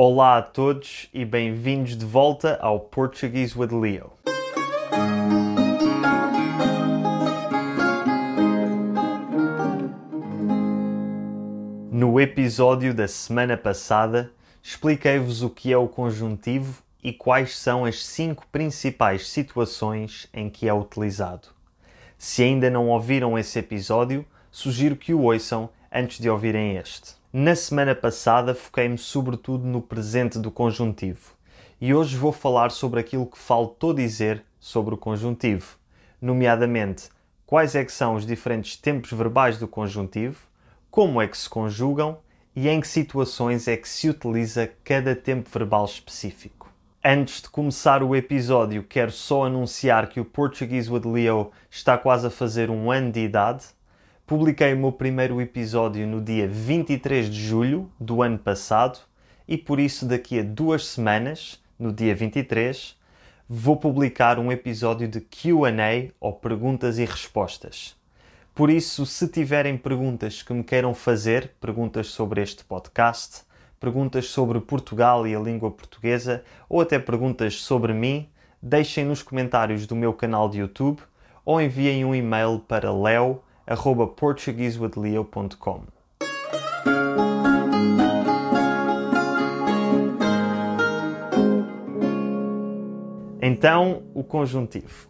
Olá a todos e bem-vindos de volta ao Portuguese with Leo. No episódio da semana passada, expliquei-vos o que é o conjuntivo e quais são as cinco principais situações em que é utilizado. Se ainda não ouviram esse episódio, sugiro que o ouçam antes de ouvirem este. Na semana passada foquei-me sobretudo no presente do conjuntivo e hoje vou falar sobre aquilo que faltou dizer sobre o conjuntivo, nomeadamente quais é que são os diferentes tempos verbais do conjuntivo, como é que se conjugam e em que situações é que se utiliza cada tempo verbal específico. Antes de começar o episódio, quero só anunciar que o Portuguese with Leo está quase a fazer um ano de idade Publiquei o meu primeiro episódio no dia 23 de julho do ano passado e por isso daqui a duas semanas, no dia 23, vou publicar um episódio de QA ou perguntas e respostas. Por isso, se tiverem perguntas que me queiram fazer, perguntas sobre este podcast, perguntas sobre Portugal e a língua portuguesa, ou até perguntas sobre mim, deixem nos comentários do meu canal de YouTube ou enviem um e-mail para leo arroba portuguesewithleo.com. Então, o conjuntivo.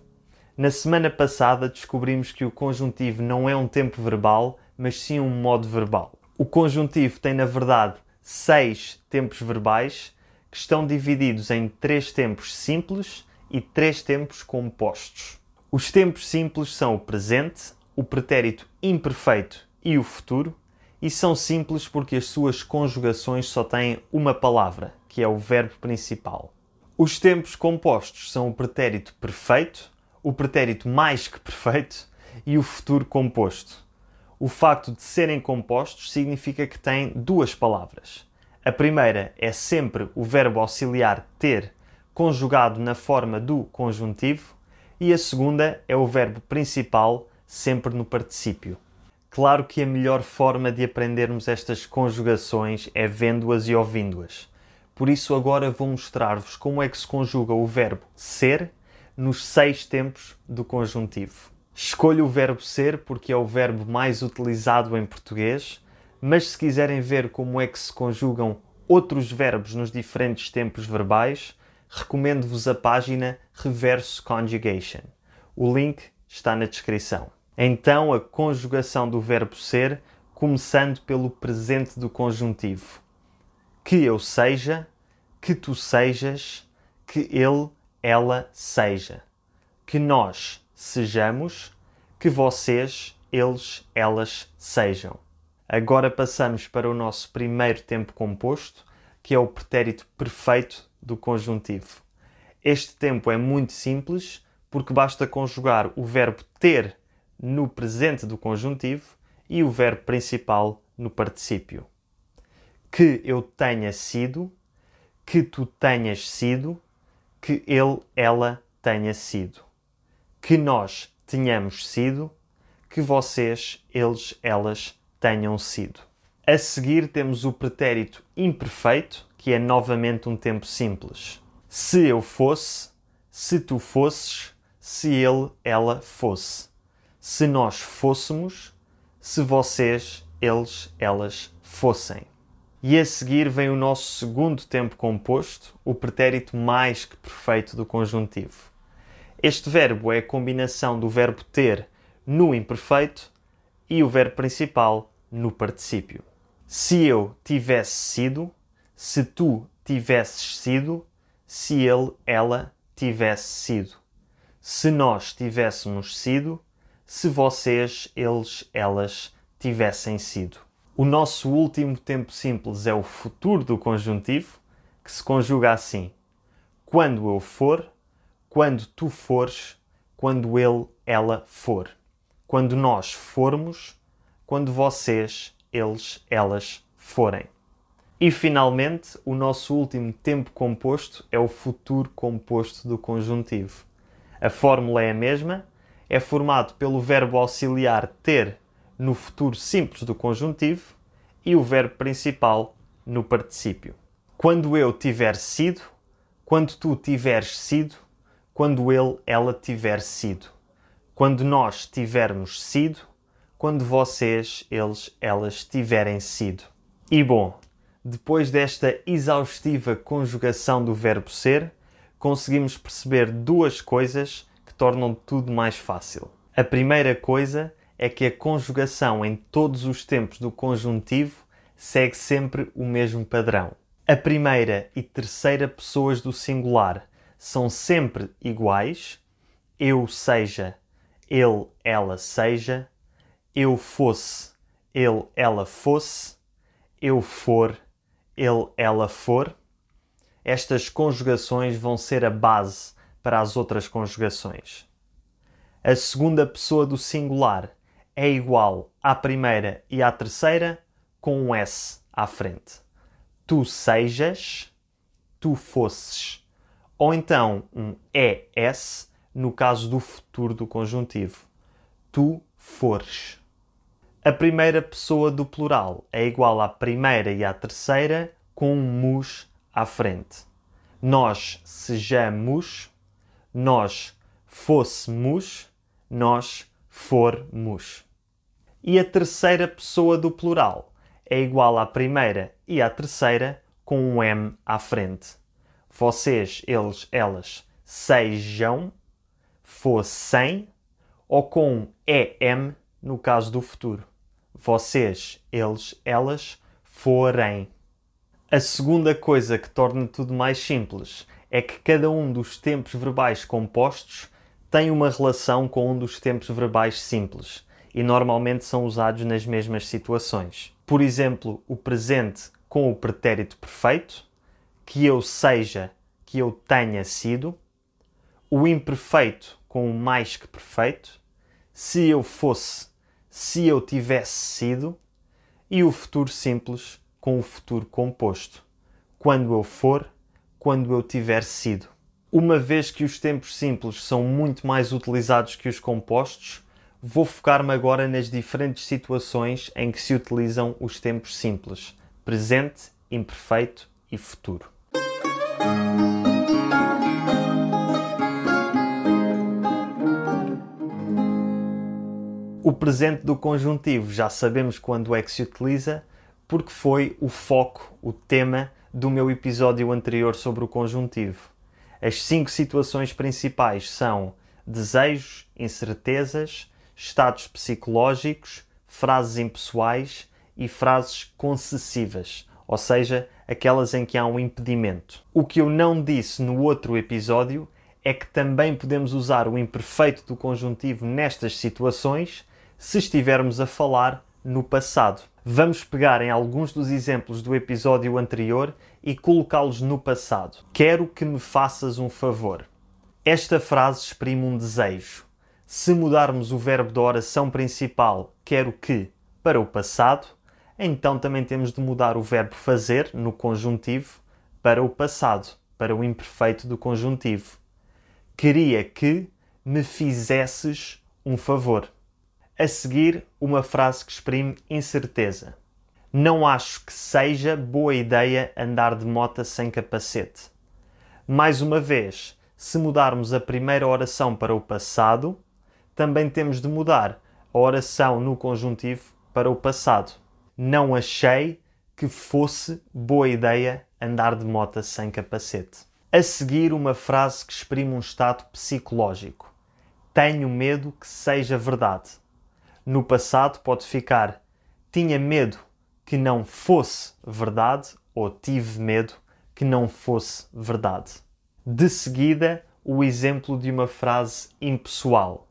Na semana passada descobrimos que o conjuntivo não é um tempo verbal, mas sim um modo verbal. O conjuntivo tem, na verdade, seis tempos verbais que estão divididos em três tempos simples e três tempos compostos. Os tempos simples são o presente, o pretérito imperfeito e o futuro, e são simples porque as suas conjugações só têm uma palavra, que é o verbo principal. Os tempos compostos são o pretérito perfeito, o pretérito mais que perfeito e o futuro composto. O facto de serem compostos significa que têm duas palavras. A primeira é sempre o verbo auxiliar ter conjugado na forma do conjuntivo e a segunda é o verbo principal sempre no particípio. Claro que a melhor forma de aprendermos estas conjugações é vendo-as e ouvindo-as. Por isso, agora vou mostrar-vos como é que se conjuga o verbo ser nos seis tempos do conjuntivo. Escolho o verbo ser porque é o verbo mais utilizado em português, mas se quiserem ver como é que se conjugam outros verbos nos diferentes tempos verbais, recomendo-vos a página Reverse Conjugation. O link está na descrição. Então, a conjugação do verbo ser, começando pelo presente do conjuntivo. Que eu seja, que tu sejas, que ele, ela seja. Que nós sejamos, que vocês, eles, elas sejam. Agora passamos para o nosso primeiro tempo composto, que é o pretérito perfeito do conjuntivo. Este tempo é muito simples porque basta conjugar o verbo ter no presente do conjuntivo e o verbo principal no particípio. Que eu tenha sido, que tu tenhas sido, que ele, ela tenha sido. Que nós tenhamos sido, que vocês, eles, elas tenham sido. A seguir temos o pretérito imperfeito, que é novamente um tempo simples. Se eu fosse, se tu fosses, se ele, ela fosse se nós fôssemos, se vocês, eles, elas fossem. E a seguir vem o nosso segundo tempo composto, o pretérito mais que perfeito do conjuntivo. Este verbo é a combinação do verbo ter no imperfeito e o verbo principal no particípio. Se eu tivesse sido, se tu tivesses sido, se ele, ela tivesse sido. Se nós tivéssemos sido, se vocês, eles, elas tivessem sido. O nosso último tempo simples é o futuro do conjuntivo, que se conjuga assim: quando eu for, quando tu fores, quando ele, ela for. Quando nós formos, quando vocês, eles, elas forem. E finalmente, o nosso último tempo composto é o futuro composto do conjuntivo. A fórmula é a mesma, é formado pelo verbo auxiliar ter no futuro simples do conjuntivo e o verbo principal no particípio. Quando eu tiver sido, quando tu tiveres sido, quando ele, ela tiver sido. Quando nós tivermos sido, quando vocês, eles, elas tiverem sido. E bom, depois desta exaustiva conjugação do verbo ser, conseguimos perceber duas coisas tornam tudo mais fácil. A primeira coisa é que a conjugação em todos os tempos do conjuntivo segue sempre o mesmo padrão. A primeira e terceira pessoas do singular são sempre iguais. Eu seja, ele, ela seja, eu fosse, ele, ela fosse, eu for, ele, ela for. Estas conjugações vão ser a base para as outras conjugações. A segunda pessoa do singular é igual à primeira e à terceira com um S à frente. Tu sejas, tu fosses. Ou então um ES no caso do futuro do conjuntivo. Tu fores. A primeira pessoa do plural é igual à primeira e à terceira com um mus à frente. Nós sejamos, nós fôssemos, nós formos. E a terceira pessoa do plural é igual à primeira e à terceira com um M à frente. Vocês, eles, elas sejam, fossem ou com EM no caso do futuro. Vocês, eles, elas forem. A segunda coisa que torna tudo mais simples é que cada um dos tempos verbais compostos tem uma relação com um dos tempos verbais simples e normalmente são usados nas mesmas situações. Por exemplo, o presente com o pretérito perfeito, que eu seja, que eu tenha sido, o imperfeito com o mais que perfeito, se eu fosse, se eu tivesse sido, e o futuro simples com o futuro composto, quando eu for, quando eu tiver sido. Uma vez que os tempos simples são muito mais utilizados que os compostos, vou focar-me agora nas diferentes situações em que se utilizam os tempos simples: presente, imperfeito e futuro. O presente do conjuntivo já sabemos quando é que se utiliza, porque foi o foco, o tema do meu episódio anterior sobre o conjuntivo. As cinco situações principais são desejos, incertezas, estados psicológicos, frases impessoais e frases concessivas, ou seja, aquelas em que há um impedimento. O que eu não disse no outro episódio é que também podemos usar o imperfeito do conjuntivo nestas situações se estivermos a falar no passado. Vamos pegar em alguns dos exemplos do episódio anterior e colocá-los no passado. Quero que me faças um favor. Esta frase exprime um desejo. Se mudarmos o verbo da oração principal, quero que, para o passado, então também temos de mudar o verbo fazer, no conjuntivo, para o passado, para o imperfeito do conjuntivo. Queria que me fizesses um favor. A seguir, uma frase que exprime incerteza. Não acho que seja boa ideia andar de moto sem capacete. Mais uma vez, se mudarmos a primeira oração para o passado, também temos de mudar a oração no conjuntivo para o passado. Não achei que fosse boa ideia andar de moto sem capacete. A seguir, uma frase que exprime um estado psicológico. Tenho medo que seja verdade. No passado pode ficar tinha medo que não fosse verdade ou tive medo que não fosse verdade. De seguida, o exemplo de uma frase impessoal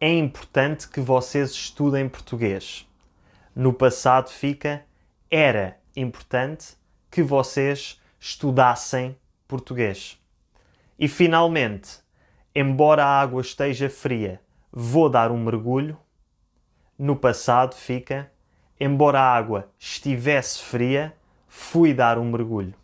é importante que vocês estudem português. No passado fica era importante que vocês estudassem português. E finalmente, embora a água esteja fria, vou dar um mergulho. No passado fica embora a água estivesse fria, fui dar um mergulho.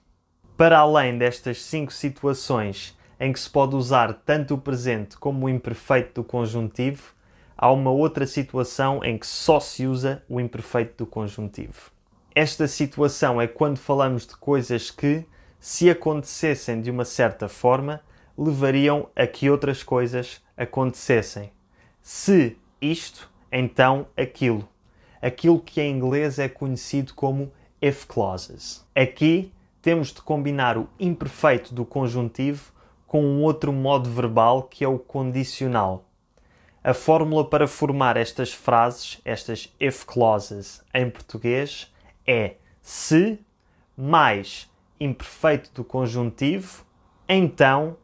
Para além destas cinco situações em que se pode usar tanto o presente como o imperfeito do conjuntivo, há uma outra situação em que só se usa o imperfeito do conjuntivo. Esta situação é quando falamos de coisas que, se acontecessem de uma certa forma, levariam a que outras coisas acontecessem. Se isto, então aquilo. Aquilo que em inglês é conhecido como if clauses. Aqui temos de combinar o imperfeito do conjuntivo com um outro modo verbal que é o condicional. A fórmula para formar estas frases, estas if clauses em português, é se mais imperfeito do conjuntivo, então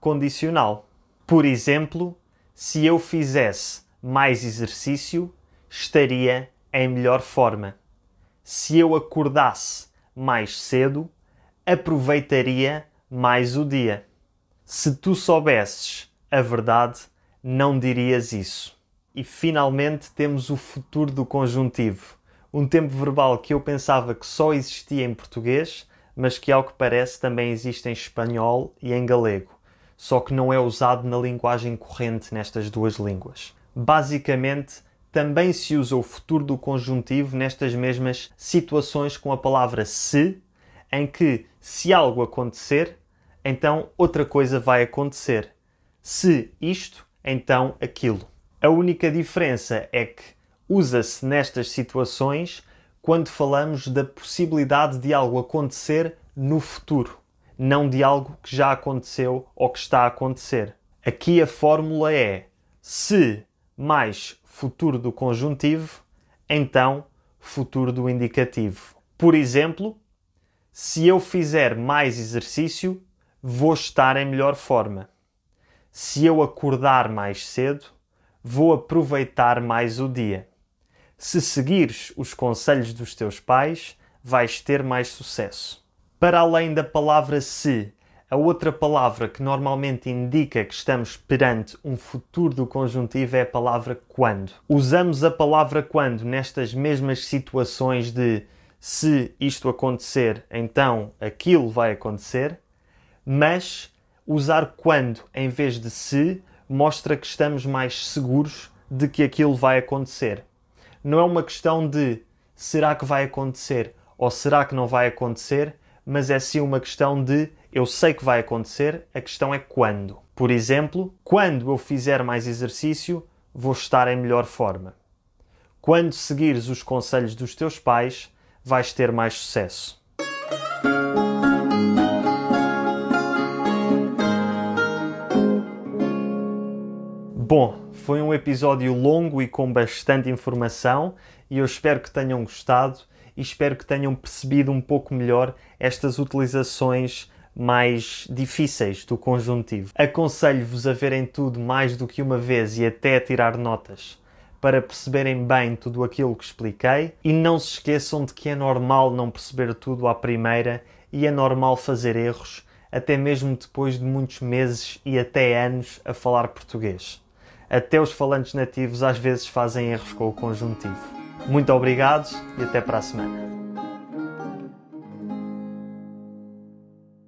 condicional. Por exemplo, se eu fizesse mais exercício, estaria em melhor forma. Se eu acordasse mais cedo, aproveitaria mais o dia. Se tu soubesses a verdade, não dirias isso. E finalmente temos o futuro do conjuntivo, um tempo verbal que eu pensava que só existia em português, mas que ao que parece também existe em espanhol e em galego, só que não é usado na linguagem corrente nestas duas línguas. Basicamente, também se usa o futuro do conjuntivo nestas mesmas situações com a palavra se, em que se algo acontecer, então outra coisa vai acontecer. Se isto, então aquilo. A única diferença é que usa-se nestas situações quando falamos da possibilidade de algo acontecer no futuro, não de algo que já aconteceu ou que está a acontecer. Aqui a fórmula é se mais futuro do conjuntivo, então futuro do indicativo. Por exemplo, se eu fizer mais exercício, vou estar em melhor forma. Se eu acordar mais cedo, vou aproveitar mais o dia. Se seguires os conselhos dos teus pais, vais ter mais sucesso. Para além da palavra se, a outra palavra que normalmente indica que estamos perante um futuro do conjuntivo é a palavra quando. Usamos a palavra quando nestas mesmas situações de se isto acontecer, então aquilo vai acontecer, mas usar quando em vez de se mostra que estamos mais seguros de que aquilo vai acontecer. Não é uma questão de será que vai acontecer ou será que não vai acontecer, mas é sim uma questão de eu sei que vai acontecer, a questão é quando. Por exemplo, quando eu fizer mais exercício, vou estar em melhor forma. Quando seguires os conselhos dos teus pais, vais ter mais sucesso. Bom, foi um episódio longo e com bastante informação e eu espero que tenham gostado e espero que tenham percebido um pouco melhor estas utilizações mais difíceis do conjuntivo. Aconselho-vos a verem tudo mais do que uma vez e até a tirar notas para perceberem bem tudo aquilo que expliquei e não se esqueçam de que é normal não perceber tudo à primeira e é normal fazer erros, até mesmo depois de muitos meses e até anos a falar português. Até os falantes nativos às vezes fazem erros com o conjuntivo. Muito obrigado e até para a semana.